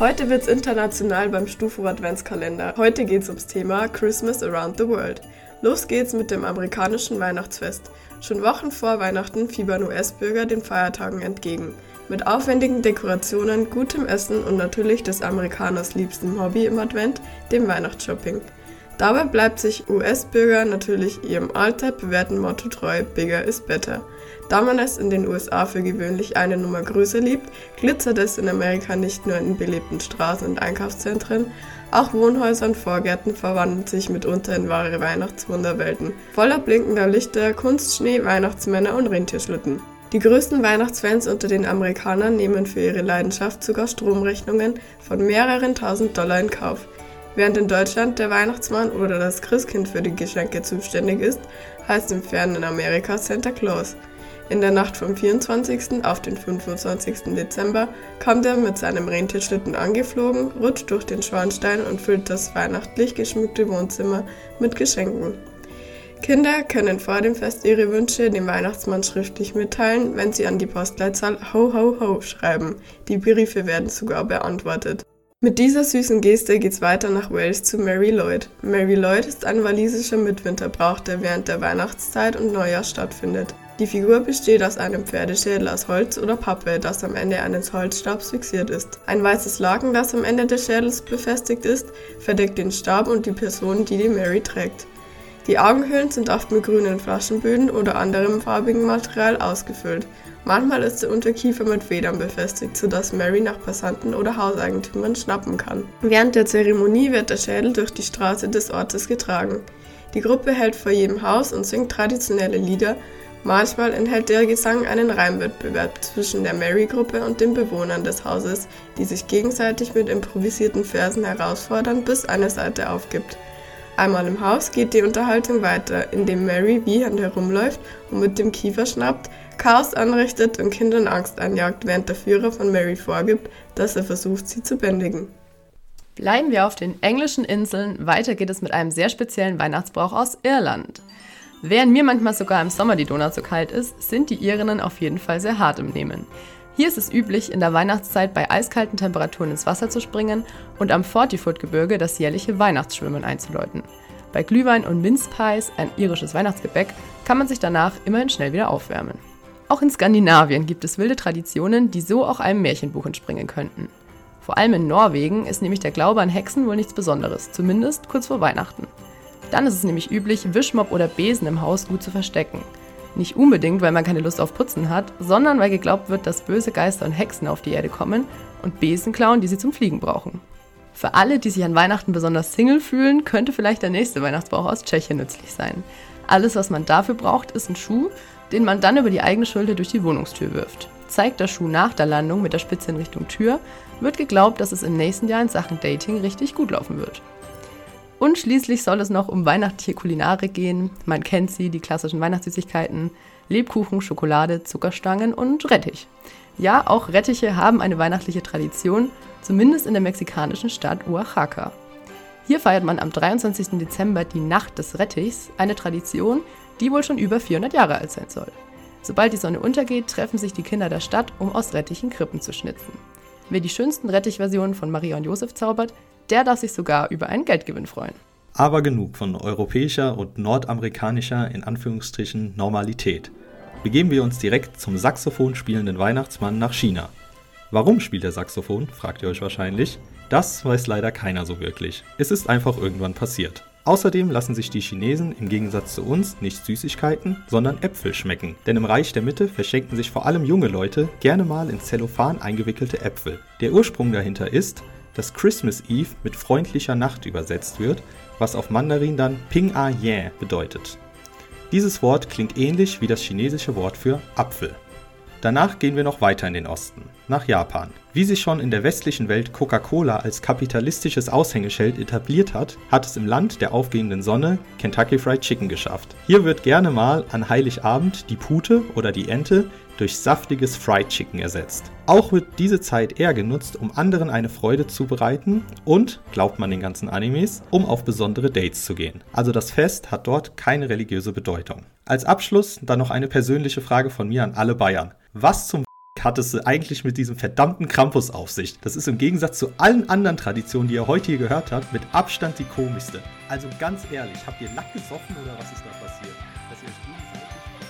Heute wird's international beim Stufo Adventskalender. Heute geht's ums Thema Christmas Around the World. Los geht's mit dem amerikanischen Weihnachtsfest. Schon Wochen vor Weihnachten fiebern US-Bürger den Feiertagen entgegen. Mit aufwendigen Dekorationen, gutem Essen und natürlich des Amerikaners liebstem Hobby im Advent, dem Weihnachtsshopping. Dabei bleibt sich US-Bürger natürlich ihrem allzeit bewährten Motto treu, bigger is better. Da man es in den USA für gewöhnlich eine Nummer größer liebt, glitzert es in Amerika nicht nur in belebten Straßen und Einkaufszentren, auch Wohnhäuser und Vorgärten verwandeln sich mitunter in wahre Weihnachtswunderwelten, voller blinkender Lichter, Kunstschnee, Weihnachtsmänner und Rentierschlitten. Die größten Weihnachtsfans unter den Amerikanern nehmen für ihre Leidenschaft sogar Stromrechnungen von mehreren tausend Dollar in Kauf. Während in Deutschland der Weihnachtsmann oder das Christkind für die Geschenke zuständig ist, heißt im fernen Amerika Santa Claus. In der Nacht vom 24. auf den 25. Dezember kommt er mit seinem Rentierschlitten angeflogen, rutscht durch den Schornstein und füllt das weihnachtlich geschmückte Wohnzimmer mit Geschenken. Kinder können vor dem Fest ihre Wünsche dem Weihnachtsmann schriftlich mitteilen, wenn sie an die Postleitzahl Ho Ho Ho schreiben. Die Briefe werden sogar beantwortet. Mit dieser süßen Geste geht's weiter nach Wales zu Mary Lloyd. Mary Lloyd ist ein walisischer Mitwinterbrauch, der während der Weihnachtszeit und Neujahr stattfindet. Die Figur besteht aus einem Pferdeschädel aus Holz oder Pappe, das am Ende eines Holzstabs fixiert ist. Ein weißes Laken, das am Ende des Schädels befestigt ist, verdeckt den Stab und die Person, die die Mary trägt. Die Augenhöhlen sind oft mit grünen Flaschenböden oder anderem farbigen Material ausgefüllt. Manchmal ist der Unterkiefer mit Federn befestigt, sodass Mary nach Passanten oder Hauseigentümern schnappen kann. Während der Zeremonie wird der Schädel durch die Straße des Ortes getragen. Die Gruppe hält vor jedem Haus und singt traditionelle Lieder. Manchmal enthält der Gesang einen Reimwettbewerb zwischen der Mary-Gruppe und den Bewohnern des Hauses, die sich gegenseitig mit improvisierten Versen herausfordern, bis eine Seite aufgibt. Einmal im Haus geht die Unterhaltung weiter, indem Mary wiehend herumläuft und mit dem Kiefer schnappt, Chaos anrichtet und Kindern Angst einjagt, während der Führer von Mary vorgibt, dass er versucht, sie zu bändigen. Bleiben wir auf den englischen Inseln. Weiter geht es mit einem sehr speziellen Weihnachtsbrauch aus Irland. Während mir manchmal sogar im Sommer die Donau zu kalt ist, sind die Irinnen auf jeden Fall sehr hart im Nehmen. Hier ist es üblich, in der Weihnachtszeit bei eiskalten Temperaturen ins Wasser zu springen und am Fortyfoot-Gebirge das jährliche Weihnachtsschwimmen einzuläuten. Bei Glühwein und Mince Pies, ein irisches Weihnachtsgebäck, kann man sich danach immerhin schnell wieder aufwärmen. Auch in Skandinavien gibt es wilde Traditionen, die so auch einem Märchenbuch entspringen könnten. Vor allem in Norwegen ist nämlich der Glaube an Hexen wohl nichts Besonderes, zumindest kurz vor Weihnachten. Dann ist es nämlich üblich, Wischmopp oder Besen im Haus gut zu verstecken – nicht unbedingt, weil man keine Lust auf Putzen hat, sondern weil geglaubt wird, dass böse Geister und Hexen auf die Erde kommen und Besen klauen, die sie zum Fliegen brauchen. Für alle, die sich an Weihnachten besonders Single fühlen, könnte vielleicht der nächste Weihnachtsbrauch aus Tschechien nützlich sein. Alles, was man dafür braucht, ist ein Schuh, den man dann über die eigene Schulter durch die Wohnungstür wirft. Zeigt der Schuh nach der Landung mit der Spitze in Richtung Tür, wird geglaubt, dass es im nächsten Jahr in Sachen Dating richtig gut laufen wird. Und schließlich soll es noch um weihnachtliche Kulinarik gehen. Man kennt sie, die klassischen Weihnachtssüßigkeiten, Lebkuchen, Schokolade, Zuckerstangen und Rettich. Ja, auch Rettiche haben eine weihnachtliche Tradition, zumindest in der mexikanischen Stadt Oaxaca. Hier feiert man am 23. Dezember die Nacht des Rettichs, eine Tradition, die wohl schon über 400 Jahre alt sein soll. Sobald die Sonne untergeht, treffen sich die Kinder der Stadt, um aus Rettichen Krippen zu schnitzen. Wer die schönsten Rettichversionen von Maria und Josef zaubert, der darf sich sogar über einen Geldgewinn freuen. Aber genug von europäischer und nordamerikanischer in Anführungsstrichen Normalität. Begeben wir uns direkt zum Saxophon spielenden Weihnachtsmann nach China. Warum spielt er Saxophon, fragt ihr euch wahrscheinlich. Das weiß leider keiner so wirklich. Es ist einfach irgendwann passiert. Außerdem lassen sich die Chinesen im Gegensatz zu uns nicht Süßigkeiten, sondern Äpfel schmecken. Denn im Reich der Mitte verschenken sich vor allem junge Leute gerne mal in Zellophan eingewickelte Äpfel. Der Ursprung dahinter ist, dass Christmas Eve mit freundlicher Nacht übersetzt wird, was auf Mandarin dann Ping A Yan bedeutet. Dieses Wort klingt ähnlich wie das chinesische Wort für Apfel. Danach gehen wir noch weiter in den Osten, nach Japan. Wie sich schon in der westlichen Welt Coca-Cola als kapitalistisches Aushängeschild etabliert hat, hat es im Land der aufgehenden Sonne Kentucky Fried Chicken geschafft. Hier wird gerne mal an Heiligabend die Pute oder die Ente durch saftiges Fried Chicken ersetzt. Auch wird diese Zeit eher genutzt, um anderen eine Freude zu bereiten und, glaubt man den ganzen Animes, um auf besondere Dates zu gehen. Also das Fest hat dort keine religiöse Bedeutung. Als Abschluss dann noch eine persönliche Frage von mir an alle Bayern. Was zum hat es eigentlich mit diesem verdammten Krampus auf sich? Das ist im Gegensatz zu allen anderen Traditionen, die ihr heute hier gehört habt, mit Abstand die komischste. Also ganz ehrlich, habt ihr Lack gesoffen oder was ist da passiert? Dass ihr euch gegenseitig